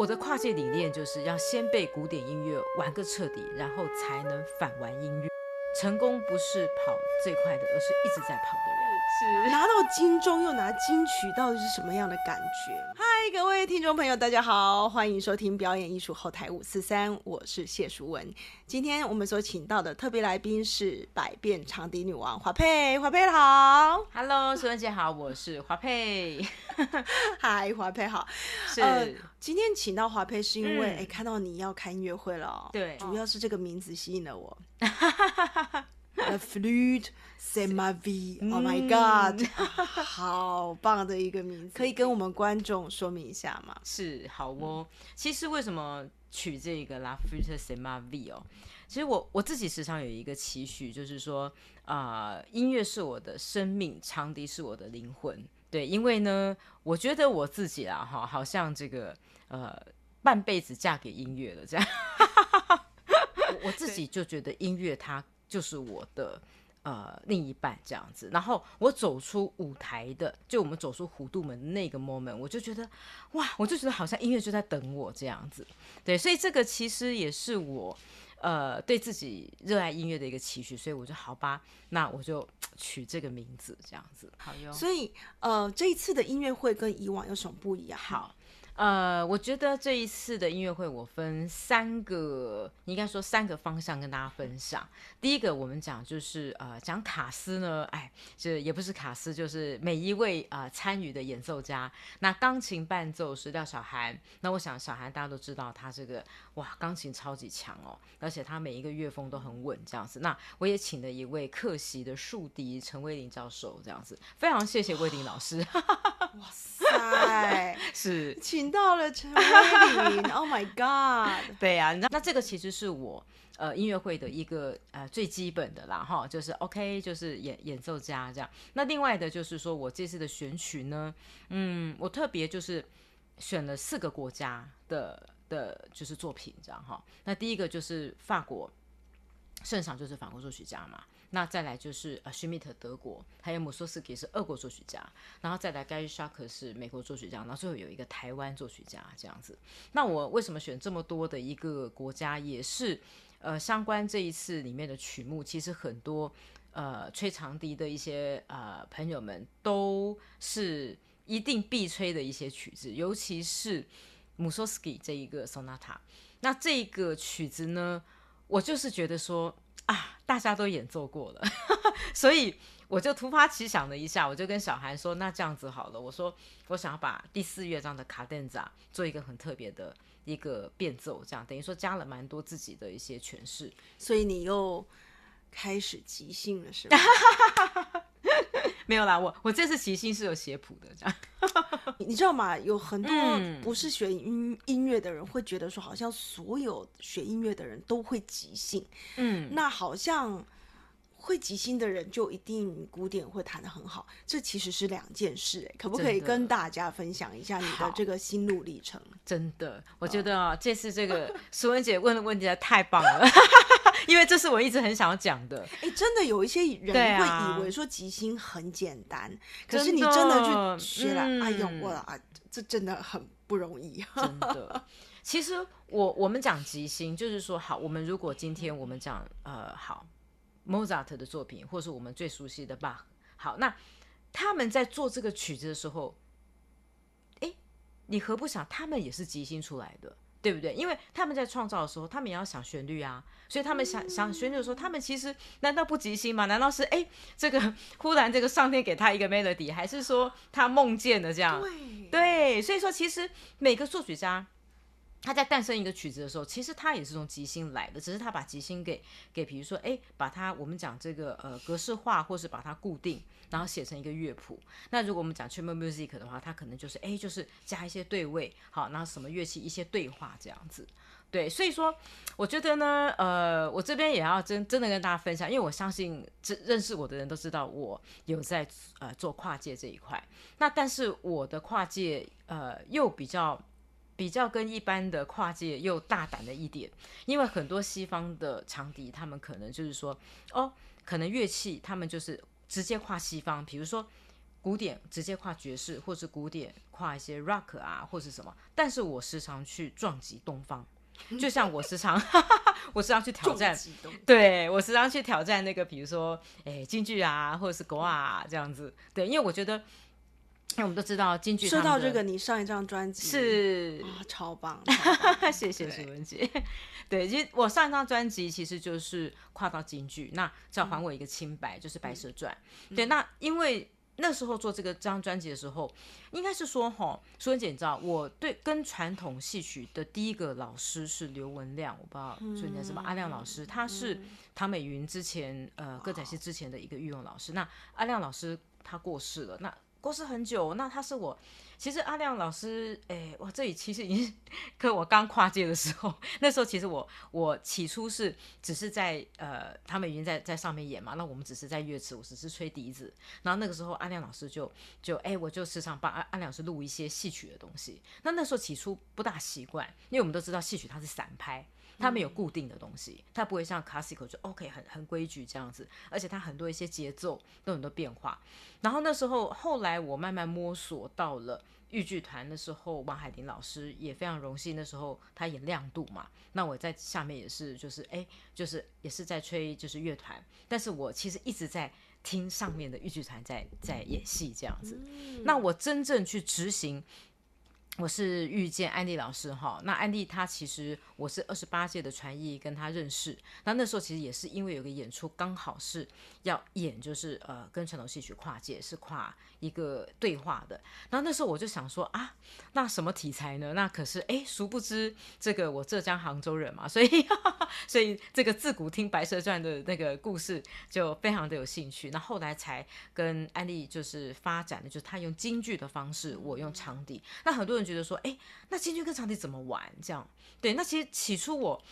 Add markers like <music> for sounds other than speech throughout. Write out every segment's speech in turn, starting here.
我的跨界理念就是要先被古典音乐玩个彻底，然后才能反玩音乐。成功不是跑最快的，而是一直在跑的人。是拿到金钟又拿金曲，到底是什么样的感觉？嗨，各位听众朋友，大家好，欢迎收听表演艺术后台五四三，我是谢淑文。今天我们所请到的特别来宾是百变长笛女王华佩，华佩好，Hello，淑文姐好，我是华佩。<laughs> 嗨，华佩好。是，今天请到华佩是因为哎，看到你要开音乐会了，对，主要是这个名字吸引了我。<laughs> The flute, say my V, oh my God，好棒的一个名字，可以跟我们观众说明一下吗？是，好哦。其实为什么取这个 La flute, say my V 哦？其实我我自己时常有一个期许，就是说啊，音乐是我的生命，长笛是我的灵魂。对，因为呢，我觉得我自己啊，哈，好像这个呃，半辈子嫁给音乐了这样。<laughs> 我我自己就觉得音乐它。就是我的呃另一半这样子，然后我走出舞台的，就我们走出弧度门那个 moment，我就觉得哇，我就觉得好像音乐就在等我这样子，对，所以这个其实也是我呃对自己热爱音乐的一个期许，所以我就好吧，那我就取这个名字这样子，好哟。所以呃这一次的音乐会跟以往有什么不一样？好。呃，我觉得这一次的音乐会，我分三个，应该说三个方向跟大家分享。第一个，我们讲就是呃，讲卡斯呢，哎，这也不是卡斯，就是每一位啊参与的演奏家。那钢琴伴奏是廖小涵，那我想小涵大家都知道，他这个哇，钢琴超级强哦，而且他每一个乐风都很稳，这样子。那我也请了一位客席的竖笛陈威林教授，这样子，非常谢谢威林老师。<laughs> 哇塞，是请。到了陈威林，Oh my God！<laughs> 对呀，那那这个其实是我呃音乐会的一个呃最基本的啦哈，就是 OK，就是演演奏家这样。那另外的就是说我这次的选曲呢，嗯，我特别就是选了四个国家的的，就是作品这样哈。那第一个就是法国，圣赏就是法国作曲家嘛。那再来就是呃，施密特德国，还有姆索斯基是俄国作曲家，然后再来盖瑞沙克是美国作曲家，然后最后有一个台湾作曲家这样子。那我为什么选这么多的一个国家，也是呃相关这一次里面的曲目，其实很多呃吹长笛的一些呃朋友们都是一定必吹的一些曲子，尤其是姆索斯基这一个 sonata。那这个曲子呢，我就是觉得说。啊，大家都演奏过了，<laughs> 所以我就突发奇想了一下，我就跟小韩说：“那这样子好了，我说我想要把第四乐章的卡顿扎做一个很特别的一个变奏，这样等于说加了蛮多自己的一些诠释。”所以你又开始即兴了，是吗？<laughs> <laughs> 没有啦，我我这次即兴是有写谱的，这样。<laughs> 你知道吗？有很多不是学音音乐的人会觉得说，好像所有学音乐的人都会即兴。嗯，那好像会即兴的人就一定古典会弹的很好，这其实是两件事。哎，可不可以跟大家分享一下你的这个心路历程？真的，我觉得啊，这次这个 <laughs> 苏文姐问的问题太棒了。<laughs> 因为这是我一直很想要讲的。哎，真的有一些人会以为说即兴很简单，可是你真的去学了，哎呦，我啊，这真的很不容易。<laughs> 真的，其实我我们讲即兴，就是说，好，我们如果今天我们讲呃，好，Mozart 的作品，或是我们最熟悉的 Bach，好，那他们在做这个曲子的时候，哎，你何不想他们也是即兴出来的？对不对？因为他们在创造的时候，他们也要想旋律啊，所以他们想想旋律的时候，他们其实难道不即兴吗？难道是哎，这个忽然这个上天给他一个 melody，还是说他梦见的这样？对，所以说其实每个作曲家。他在诞生一个曲子的时候，其实他也是从即兴来的，只是他把即兴给给，比如说，哎，把它我们讲这个呃格式化，或是把它固定，然后写成一个乐谱。那如果我们讲 chamber music 的话，它可能就是哎，就是加一些对位，好，然后什么乐器一些对话这样子。对，所以说我觉得呢，呃，我这边也要真真的跟大家分享，因为我相信这认识我的人都知道我有在呃做跨界这一块。那但是我的跨界呃又比较。比较跟一般的跨界又大胆的一点，因为很多西方的长笛，他们可能就是说，哦，可能乐器他们就是直接跨西方，比如说古典直接跨爵士，或是古典跨一些 rock 啊，或是什么。但是我时常去撞击东方，<laughs> 就像我时常，<laughs> 我时常去挑战，对我时常去挑战那个，比如说，哎，京剧啊，或者是国啊这样子。对，因为我觉得，因为我们都知道京剧。说到这个，你上一张专辑是 <laughs> 超棒，谢谢苏文姐。对，其实我上一张专辑其实就是跨到京剧，那叫还我一个清白，就是《白蛇传》。对，那因为。那时候做这个这张专辑的时候，应该是说哈，苏文姐，你知道我对跟传统戏曲的第一个老师是刘文亮，我不知道苏文姐什么阿亮老师，他是唐美云之前呃歌仔戏之前的一个御用老师。那阿亮老师他过世了，那过世很久，那他是我。其实阿亮老师，哎，我这里其实已经，可我刚跨界的时候，<laughs> 那时候其实我我起初是只是在呃，他们已经在在上面演嘛，那我们只是在乐池，我只是吹笛子。然后那个时候阿亮老师就就哎，我就时常帮阿阿亮老师录一些戏曲的东西。那那时候起初不大习惯，因为我们都知道戏曲它是散拍。它没有固定的东西，它不会像 classical 就 OK 很很规矩这样子，而且它很多一些节奏都很多变化。然后那时候后来我慢慢摸索到了豫剧团的时候，王海林老师也非常荣幸，那时候他演亮度嘛，那我在下面也是就是哎就是也是在吹就是乐团，但是我其实一直在听上面的豫剧团在在演戏这样子。那我真正去执行。我是遇见安迪老师哈，那安迪他其实我是二十八届的传艺跟他认识，那那时候其实也是因为有个演出刚好是要演，就是呃跟传统戏曲跨界，是跨一个对话的，然后那时候我就想说啊，那什么题材呢？那可是哎，殊不知这个我浙江杭州人嘛，所以 <laughs> 所以这个自古听《白蛇传》的那个故事就非常的有兴趣，那后来才跟安利就是发展的，就是他用京剧的方式，我用长笛，那很多人。觉得说，哎，那京剧跟长笛怎么玩？这样，对，那其实起初我，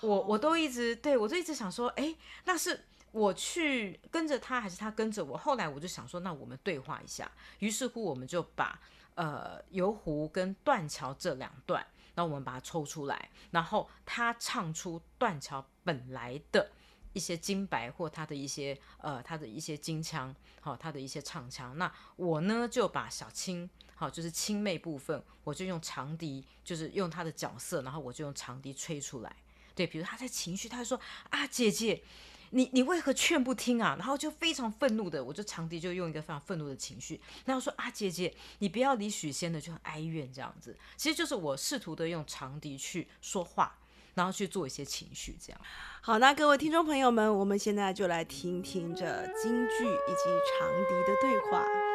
我我都一直对我就一直想说，哎，那是我去跟着他，还是他跟着我？后来我就想说，那我们对话一下。于是乎，我们就把呃游湖跟断桥这两段，那我们把它抽出来，然后他唱出断桥本来的一些金白或他的一些呃他的一些金腔，好，他的一些唱腔。那我呢就把小青。好，就是青妹部分，我就用长笛，就是用他的角色，然后我就用长笛吹出来。对，比如他在情绪，他说啊，姐姐，你你为何劝不听啊？然后就非常愤怒的，我就长笛就用一个非常愤怒的情绪，然后说啊，姐姐，你不要理许仙的，就很哀怨这样子。其实就是我试图的用长笛去说话，然后去做一些情绪这样。好，那各位听众朋友们，我们现在就来听听这京剧以及长笛的对话。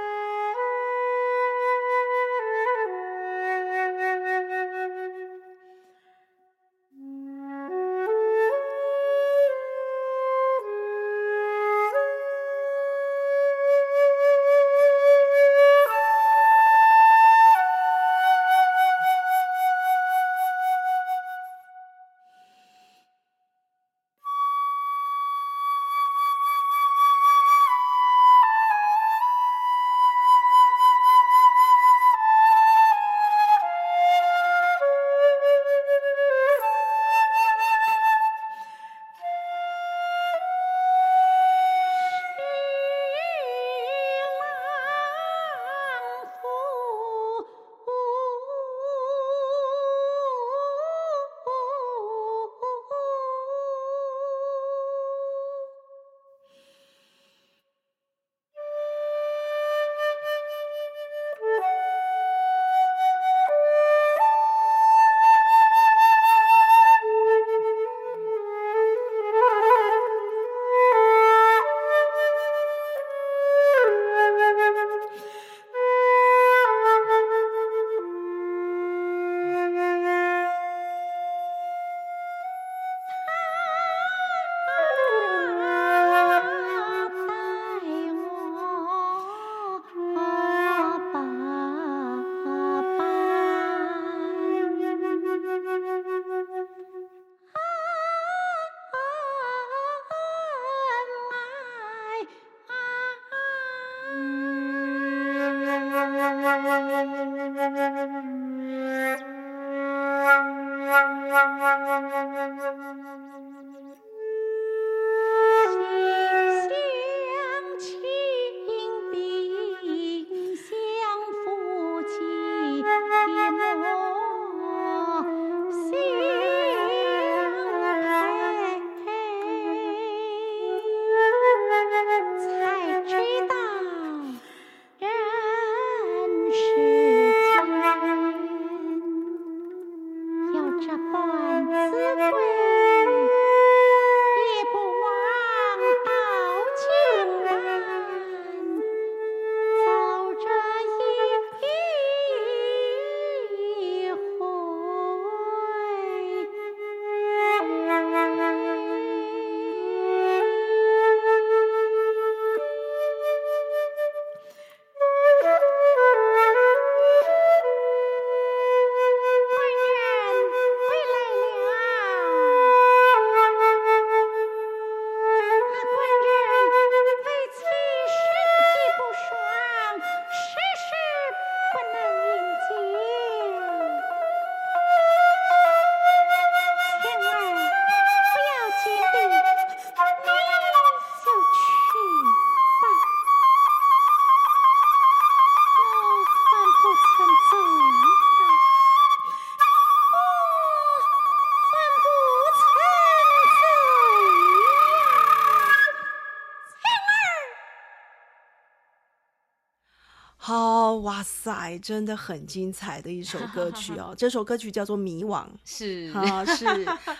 哇塞，真的很精彩的一首歌曲哦。<laughs> 这首歌曲叫做《迷惘》，是啊，是。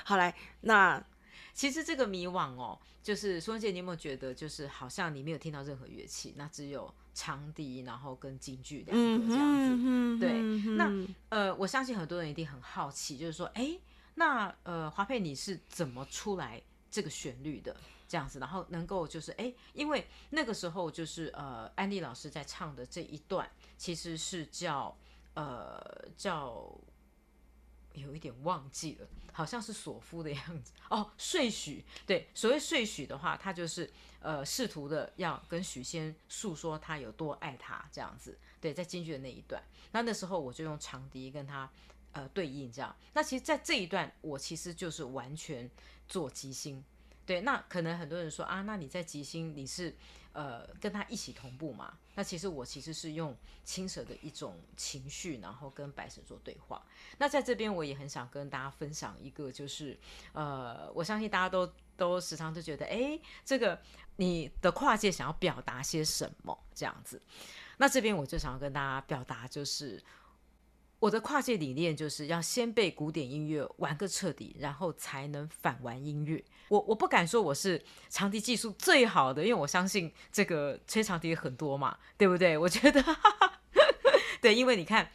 好来，那 <laughs> 其实这个迷惘哦，就是苏文杰，你有没有觉得，就是好像你没有听到任何乐器，那只有长笛，然后跟京剧两个这样子。对，那呃，我相信很多人一定很好奇，就是说，哎，那呃，华佩你是怎么出来这个旋律的？这样子，然后能够就是哎，因为那个时候就是呃，安利老师在唱的这一段，其实是叫呃叫有一点忘记了，好像是索夫的样子哦，睡许对，所谓睡许的话，他就是呃试图的要跟许仙诉说他有多爱他这样子，对，在京剧的那一段，那那时候我就用长笛跟他呃对应这样，那其实，在这一段我其实就是完全做即兴。对，那可能很多人说啊，那你在吉星你是呃跟他一起同步嘛？那其实我其实是用青蛇的一种情绪，然后跟白蛇做对话。那在这边我也很想跟大家分享一个，就是呃，我相信大家都都时常都觉得，哎，这个你的跨界想要表达些什么这样子？那这边我就想要跟大家表达，就是我的跨界理念就是要先被古典音乐玩个彻底，然后才能反玩音乐。我我不敢说我是长笛技术最好的，因为我相信这个吹长笛很多嘛，对不对？我觉得，<laughs> 对，因为你看，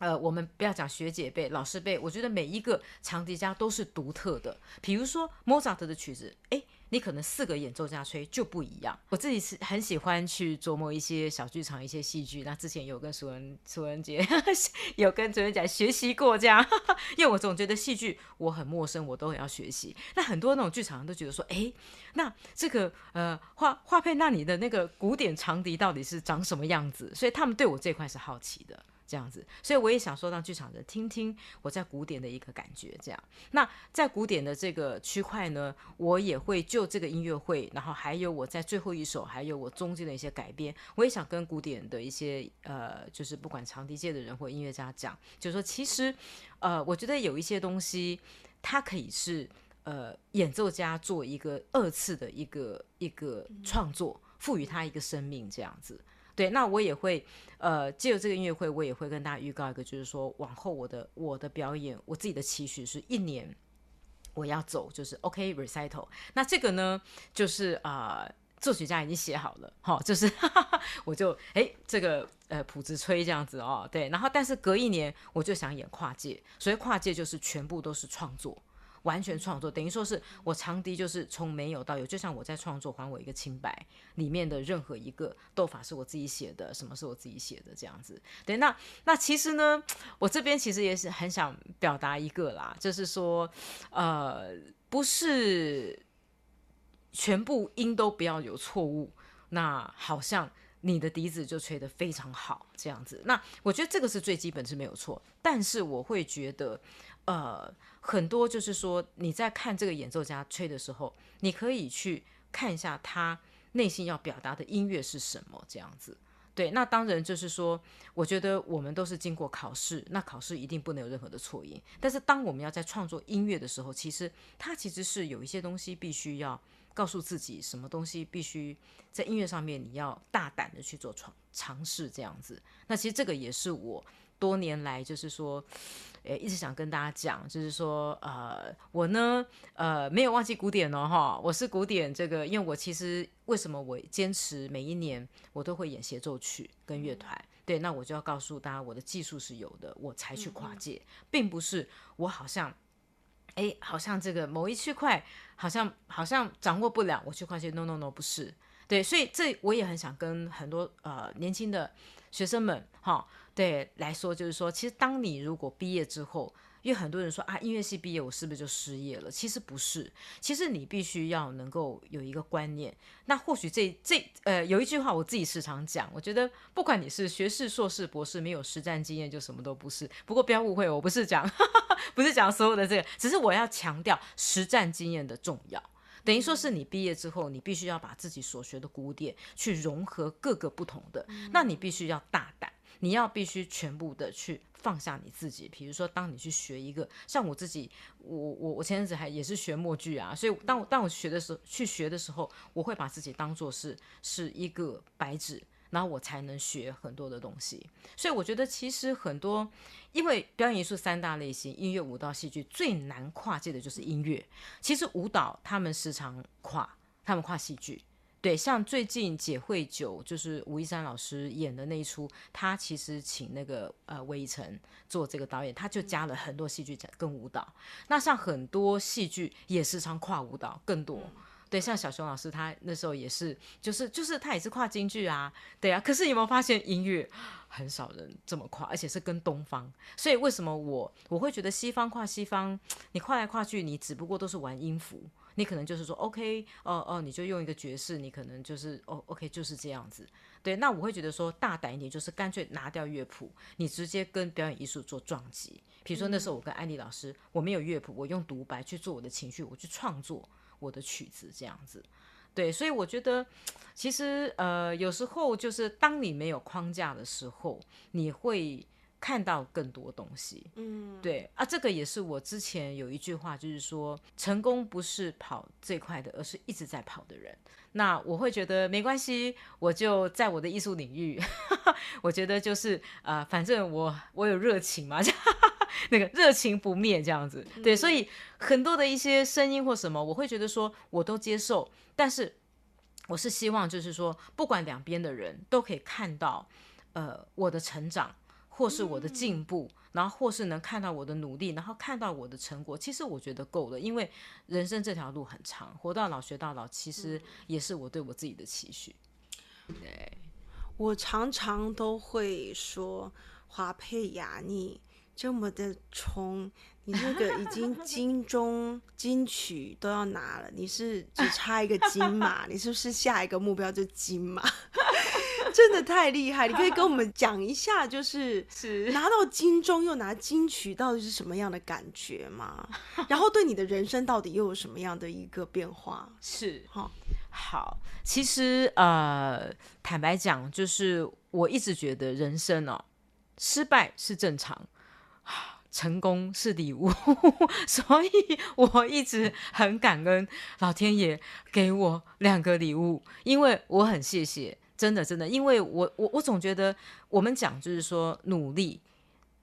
呃，我们不要讲学姐辈、老师辈，我觉得每一个长笛家都是独特的。比如说莫扎特的曲子，哎。你可能四个演奏家吹就不一样。我自己是很喜欢去琢磨一些小剧场、一些戏剧。那之前有跟苏文苏文杰 <laughs> 有跟主任讲学习过这样，<laughs> 因为我总觉得戏剧我很陌生，我都很要学习。那很多那种剧场都觉得说，哎，那这个呃画画配那里的那个古典长笛到底是长什么样子？所以他们对我这块是好奇的。这样子，所以我也想说让剧场人听听我在古典的一个感觉。这样，那在古典的这个区块呢，我也会就这个音乐会，然后还有我在最后一首，还有我中间的一些改编，我也想跟古典的一些呃，就是不管长笛界的人或音乐家讲，就是说其实呃，我觉得有一些东西，它可以是呃演奏家做一个二次的一个一个创作，赋予它一个生命，这样子。对，那我也会，呃，借由这个音乐会，我也会跟大家预告一个，就是说，往后我的我的表演，我自己的期许是一年我要走，就是 OK recital。那这个呢，就是啊，作曲家已经写好了，哈，就是 <laughs> 我就哎，这个呃谱子吹这样子哦，对，然后但是隔一年我就想演跨界，所以跨界就是全部都是创作。完全创作，等于说是我长笛就是从没有到有，就像我在创作《还我一个清白》里面的任何一个斗法是我自己写的，什么是我自己写的这样子。对，那那其实呢，我这边其实也是很想表达一个啦，就是说，呃，不是全部音都不要有错误，那好像你的笛子就吹得非常好这样子。那我觉得这个是最基本是没有错，但是我会觉得，呃。很多就是说，你在看这个演奏家吹的时候，你可以去看一下他内心要表达的音乐是什么，这样子。对，那当然就是说，我觉得我们都是经过考试，那考试一定不能有任何的错音。但是当我们要在创作音乐的时候，其实它其实是有一些东西必须要告诉自己，什么东西必须在音乐上面你要大胆的去做尝尝试，这样子。那其实这个也是我多年来就是说。诶，一直想跟大家讲，就是说，呃，我呢，呃，没有忘记古典哦，哈，我是古典这个，因为我其实为什么我坚持每一年我都会演协奏曲跟乐团，对，那我就要告诉大家，我的技术是有的，我才去跨界，并不是我好像，哎，好像这个某一区块好像好像掌握不了，我去跨界，no no no，不是，对，所以这我也很想跟很多呃年轻的学生们，哈。对来说，就是说，其实当你如果毕业之后，因为很多人说啊，音乐系毕业我是不是就失业了？其实不是，其实你必须要能够有一个观念。那或许这这呃，有一句话我自己时常讲，我觉得不管你是学士、硕士、博士，没有实战经验就什么都不是。不过不要误会，我不是讲 <laughs> 不是讲所有的这个，只是我要强调实战经验的重要。等于说是你毕业之后，你必须要把自己所学的古典去融合各个不同的，那你必须要大胆。你要必须全部的去放下你自己，比如说，当你去学一个，像我自己，我我我前阵子还也是学默剧啊，所以当我当我学的时候，去学的时候，我会把自己当做是是一个白纸，然后我才能学很多的东西。所以我觉得其实很多，因为表演艺术三大类型，音乐、舞蹈、戏剧最难跨界的就是音乐。其实舞蹈他们时常跨，他们跨戏剧。对，像最近解会九就是吴一山老师演的那一出，他其实请那个呃魏一成做这个导演，他就加了很多戏剧跟舞蹈。那像很多戏剧也时常跨舞蹈更多。对，像小熊老师他那时候也是，就是就是他也是跨京剧啊，对啊。可是有没有发现音乐很少人这么跨，而且是跟东方。所以为什么我我会觉得西方跨西方，你跨来跨去，你只不过都是玩音符。你可能就是说，OK，哦哦，你就用一个爵士，你可能就是哦，OK，就是这样子。对，那我会觉得说大胆一点，就是干脆拿掉乐谱，你直接跟表演艺术做撞击。比如说那时候我跟安迪老师，我没有乐谱，我用独白去做我的情绪，我去创作我的曲子，这样子。对，所以我觉得其实呃，有时候就是当你没有框架的时候，你会。看到更多东西，嗯，对啊，这个也是我之前有一句话，就是说，成功不是跑最快的，而是一直在跑的人。那我会觉得没关系，我就在我的艺术领域，<laughs> 我觉得就是呃，反正我我有热情嘛，<laughs> 那个热情不灭这样子。对，所以很多的一些声音或什么，我会觉得说我都接受，但是我是希望就是说，不管两边的人都可以看到，呃，我的成长。或是我的进步，然后或是能看到我的努力，然后看到我的成果，其实我觉得够了。因为人生这条路很长，活到老学到老，其实也是我对我自己的期许。对，我常常都会说，华佩雅，你这么的冲，你那个已经 <laughs> 金钟金曲都要拿了，你是只差一个金马，<laughs> 你是不是下一个目标就金马？<laughs> 真的太厉害！你可以跟我们讲一下，就是拿到金钟又拿金曲，到底是什么样的感觉吗？然后对你的人生到底又有什么样的一个变化？是哈，好，其实呃，坦白讲，就是我一直觉得人生哦，失败是正常，成功是礼物，<laughs> 所以我一直很感恩老天爷给我两个礼物，因为我很谢谢。真的，真的，因为我我我总觉得我们讲就是说努力，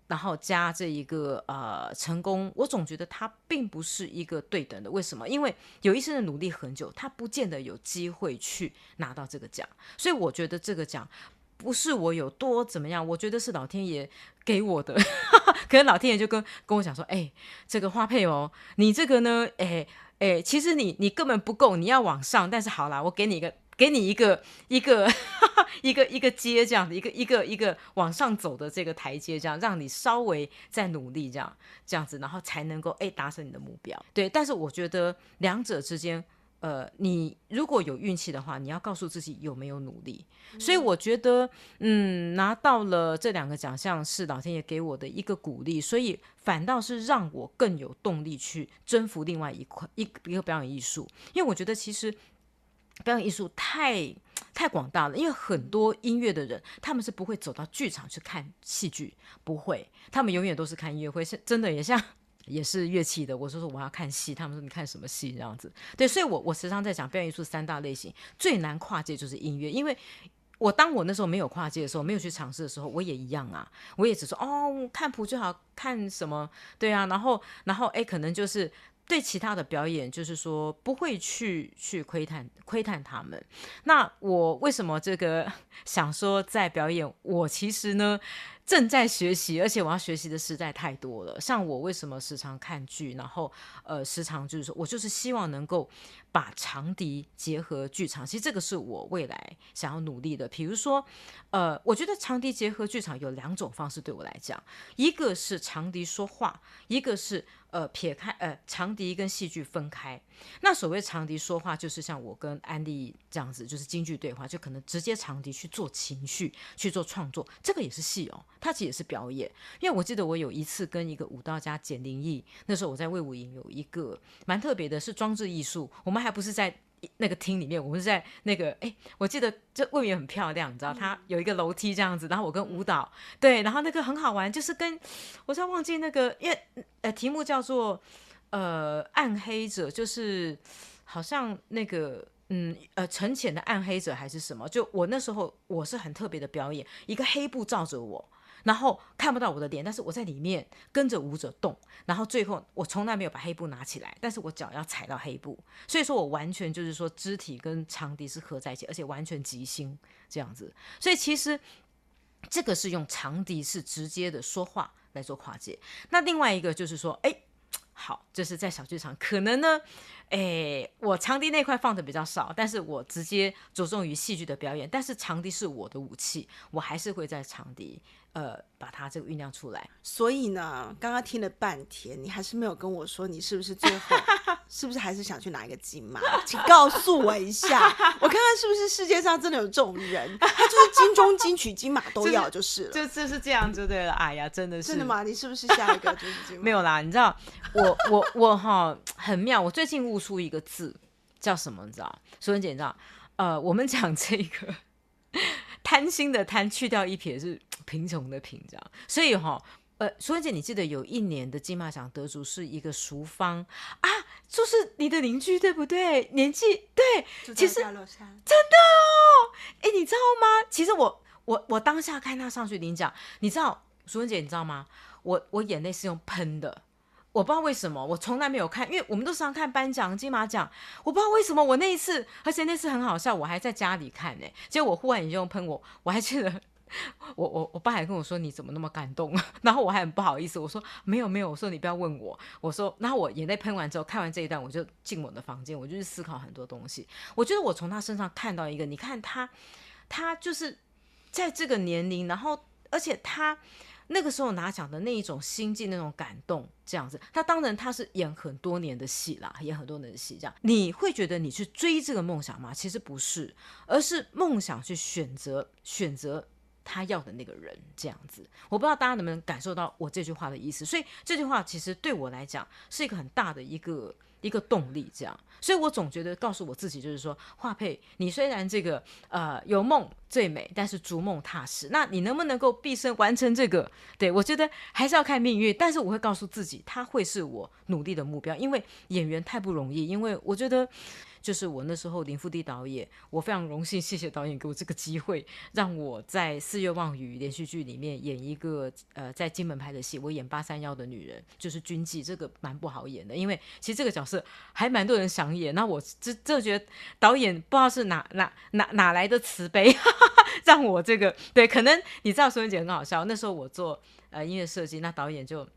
然后加这一个呃成功，我总觉得它并不是一个对等的。为什么？因为有一些人努力很久，他不见得有机会去拿到这个奖。所以我觉得这个奖不是我有多怎么样，我觉得是老天爷给我的。<laughs> 可能老天爷就跟跟我讲说：“哎，这个花配哦，你这个呢，哎哎，其实你你根本不够，你要往上。但是好啦，我给你一个。”给你一个一个 <laughs> 一个一个阶这样的一个一个一个往上走的这个台阶，这样让你稍微再努力，这样这样子，然后才能够哎达成你的目标。对，但是我觉得两者之间，呃，你如果有运气的话，你要告诉自己有没有努力。所以我觉得，嗯，拿到了这两个奖项是老天爷给我的一个鼓励，所以反倒是让我更有动力去征服另外一块一一个表演艺术，因为我觉得其实。表演艺术太太广大了，因为很多音乐的人，他们是不会走到剧场去看戏剧，不会，他们永远都是看音乐会。是真的，也像也是乐器的，我说说我要看戏，他们说你看什么戏这样子。对，所以我我时常在讲表演艺术三大类型，最难跨界就是音乐，因为我当我那时候没有跨界的时候，没有去尝试的时候，我也一样啊，我也只说哦，看谱就好看什么，对啊，然后然后哎，可能就是。对其他的表演，就是说不会去去窥探窥探他们。那我为什么这个 <laughs> 想说在表演？我其实呢正在学习，而且我要学习的实在太多了。像我为什么时常看剧，然后呃时常就是说我就是希望能够把长笛结合剧场。其实这个是我未来想要努力的。比如说呃，我觉得长笛结合剧场有两种方式对我来讲，一个是长笛说话，一个是。呃，撇开呃，长笛跟戏剧分开。那所谓长笛说话，就是像我跟安迪这样子，就是京剧对话，就可能直接长笛去做情绪，去做创作，这个也是戏哦，它其实也是表演。因为我记得我有一次跟一个舞蹈家简灵义，那时候我在魏武营有一个蛮特别的，是装置艺术，我们还不是在。那个厅里面，我们是在那个哎，我记得这未免很漂亮，你知道，它有一个楼梯这样子，然后我跟舞蹈对，然后那个很好玩，就是跟我在忘记那个，因为呃题目叫做呃暗黑者，就是好像那个嗯呃沉潜的暗黑者还是什么？就我那时候我是很特别的表演，一个黑布罩着我。然后看不到我的脸，但是我在里面跟着舞者动，然后最后我从来没有把黑布拿起来，但是我脚要踩到黑布，所以说我完全就是说肢体跟长笛是合在一起，而且完全即兴这样子，所以其实这个是用长笛是直接的说话来做跨界。那另外一个就是说，哎，好，就是在小剧场，可能呢。诶，我长笛那块放的比较少，但是我直接着重于戏剧的表演。但是长笛是我的武器，我还是会在长笛呃把它这个酝酿出来。所以呢，刚刚听了半天，你还是没有跟我说你是不是最后是不是还是想去拿一个金马？<laughs> 请告诉我一下，我看看是不是世界上真的有这种人，他就是金钟、金曲、金马都要 <laughs> 就是了，就就是这样就对了。哎呀，真的是真的吗？你是不是下一个就是金马？<laughs> 没有啦，你知道我我我哈很妙，我最近悟。出一个字叫什么？你知道？苏文姐，你知道？呃，我们讲这个贪心的贪，去掉一撇是 <tsk> 贫穷的贫，这样。所以哈，呃，苏文姐，你记得有一年的金马奖得主是一个淑芳啊，就是你的邻居，对不对？年纪对，其实真的哦。哎，你知道吗？其实我我我当下看他上去领奖，你知道，淑文姐，你知道吗？我我眼泪是用喷的。我不知道为什么，我从来没有看，因为我们都常看颁奖金马奖。我不知道为什么，我那一次，而且那次很好笑，我还在家里看呢。结果我忽然眼睛喷我，我还记得，<laughs> 我我我爸还跟我说你怎么那么感动，<laughs> 然后我还很不好意思，我说没有没有，我说你不要问我，我说，然后我眼泪喷完之后，看完这一段，我就进我的房间，我就去思考很多东西。我觉得我从他身上看到一个，你看他，他就是在这个年龄，然后而且他。那个时候拿奖的那一种心境、那种感动，这样子，他当然他是演很多年的戏啦，演很多年的戏，这样你会觉得你去追这个梦想吗？其实不是，而是梦想去选择选择他要的那个人，这样子。我不知道大家能不能感受到我这句话的意思，所以这句话其实对我来讲是一个很大的一个。一个动力，这样，所以我总觉得告诉我自己，就是说，华佩，你虽然这个呃有梦最美，但是逐梦踏实，那你能不能够毕生完成这个？对我觉得还是要看命运，但是我会告诉自己，他会是我努力的目标，因为演员太不容易，因为我觉得。就是我那时候林富迪导演，我非常荣幸，谢谢导演给我这个机会，让我在《四月望雨》连续剧里面演一个呃在金门拍的戏，我演八三幺的女人，就是军妓，这个蛮不好演的，因为其实这个角色还蛮多人想演，那我这这觉得导演不知道是哪哪哪哪来的慈悲，<laughs> 让我这个对，可能你知道苏文姐很好笑，那时候我做呃音乐设计，那导演就。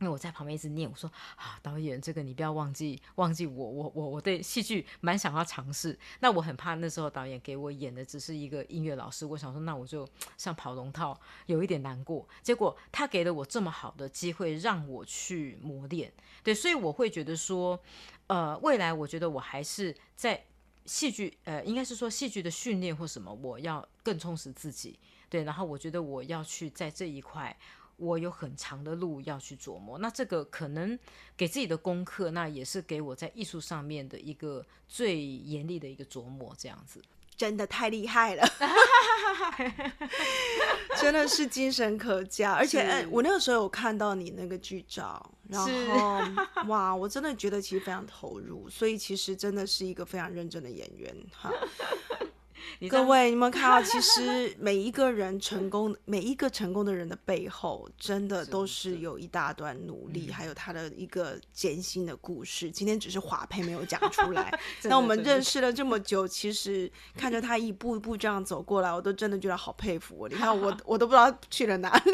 因为我在旁边一直念，我说啊，导演，这个你不要忘记，忘记我，我我我对戏剧蛮想要尝试。那我很怕那时候导演给我演的只是一个音乐老师，我想说，那我就 <tsk> 像跑龙套，有一点难过。结果他给了我这么好的机会，让我去磨练。对，所以我会觉得说，呃，未来我觉得我还是在戏剧，呃，应该是说戏剧的训练或什么，我要更充实自己。对，然后我觉得我要去在这一块。我有很长的路要去琢磨，那这个可能给自己的功课，那也是给我在艺术上面的一个最严厉的一个琢磨，这样子。真的太厉害了，<laughs> 真的是精神可嘉。而且我那个时候有看到你那个剧照，然后 <laughs> 哇，我真的觉得其实非常投入，所以其实真的是一个非常认真的演员哈。各位，你们 <laughs> 看到，其实每一个人成功，每一个成功的人的背后，真的都是有一大段努力，还有他的一个艰辛的故事。今天只是华佩没有讲出来。<laughs> 那我们认识了这么 <laughs> 久，其实看着他一步一步这样走过来，我都真的觉得好佩服我。你看，我我都不知道去了哪里，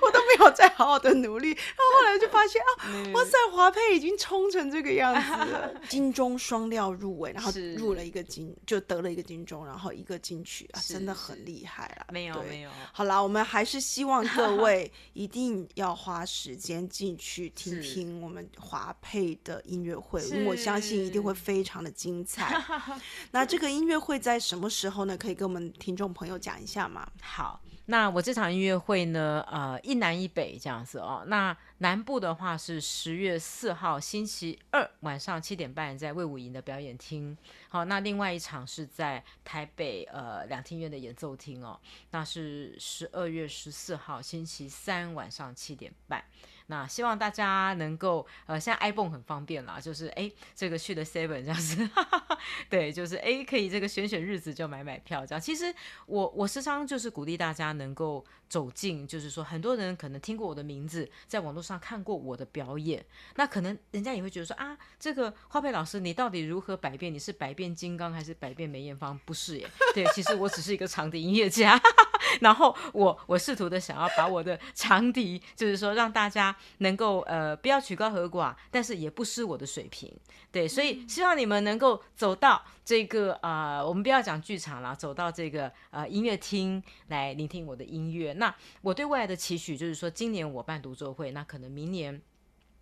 我都没有再好好的努力。然后后来就发现啊，哇塞，华佩已经冲成这个样子了，金钟双料入围，然后入了一个金。就得了一个金钟，然后一个金曲啊，真的很厉害了。没有没有，好啦，我们还是希望各 <laughs> 位一定要花时间进去听听我们华配的音乐会，我相信一定会非常的精 <laughs> 彩。<laughs> 那这个音乐会在什么时候呢？可以跟我们听众朋友讲一下吗？好。那我这场音乐会呢，呃，一南一北这样子哦。那南部的话是十月四号星期二晚上七点半在魏武营的表演厅。好，那另外一场是在台北呃两厅院的演奏厅哦，那是十二月十四号星期三晚上七点半。那希望大家能够，呃，现在 iPhone 很方便啦，就是哎，这个去的 Seven 这样子，<laughs> 对，就是哎，可以这个选选日子就买买票这样。其实我我时常就是鼓励大家能够走进，就是说很多人可能听过我的名字，在网络上看过我的表演，那可能人家也会觉得说啊，这个花佩老师你到底如何百变？你是百变金刚还是百变梅艳芳？不是耶，对，其实我只是一个长笛音乐家，<laughs> 然后我我试图的想要把我的长笛，就是说让大家。能够呃不要曲高和寡，但是也不失我的水平，对，所以希望你们能够走到这个啊，我们不要讲剧场了，走到这个呃音乐厅来聆听我的音乐。那我对未来的期许就是说，今年我办独奏会，那可能明年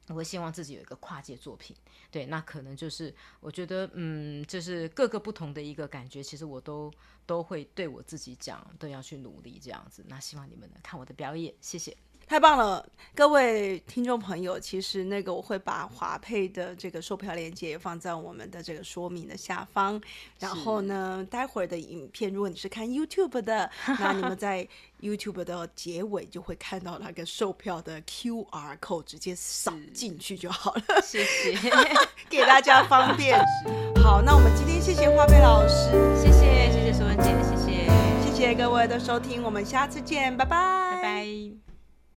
我会希望自己有一个跨界作品，对，那可能就是我觉得嗯，就是各个不同的一个感觉，其实我都都会对我自己讲，都要去努力这样子。那希望你们能看我的表演，谢谢。太棒了，各位听众朋友，其实那个我会把华配的这个售票链接也放在我们的这个说明的下方。然后呢，待会儿的影片，如果你是看 YouTube 的，那你们在 <laughs> YouTube 的结尾就会看到那个售票的 QR code，直接扫进去就好了。谢谢，给大家方便。好，那我们今天谢谢华佩老师，谢谢谢谢苏文姐，谢谢谢谢各位的收听，我们下次见，拜拜拜拜。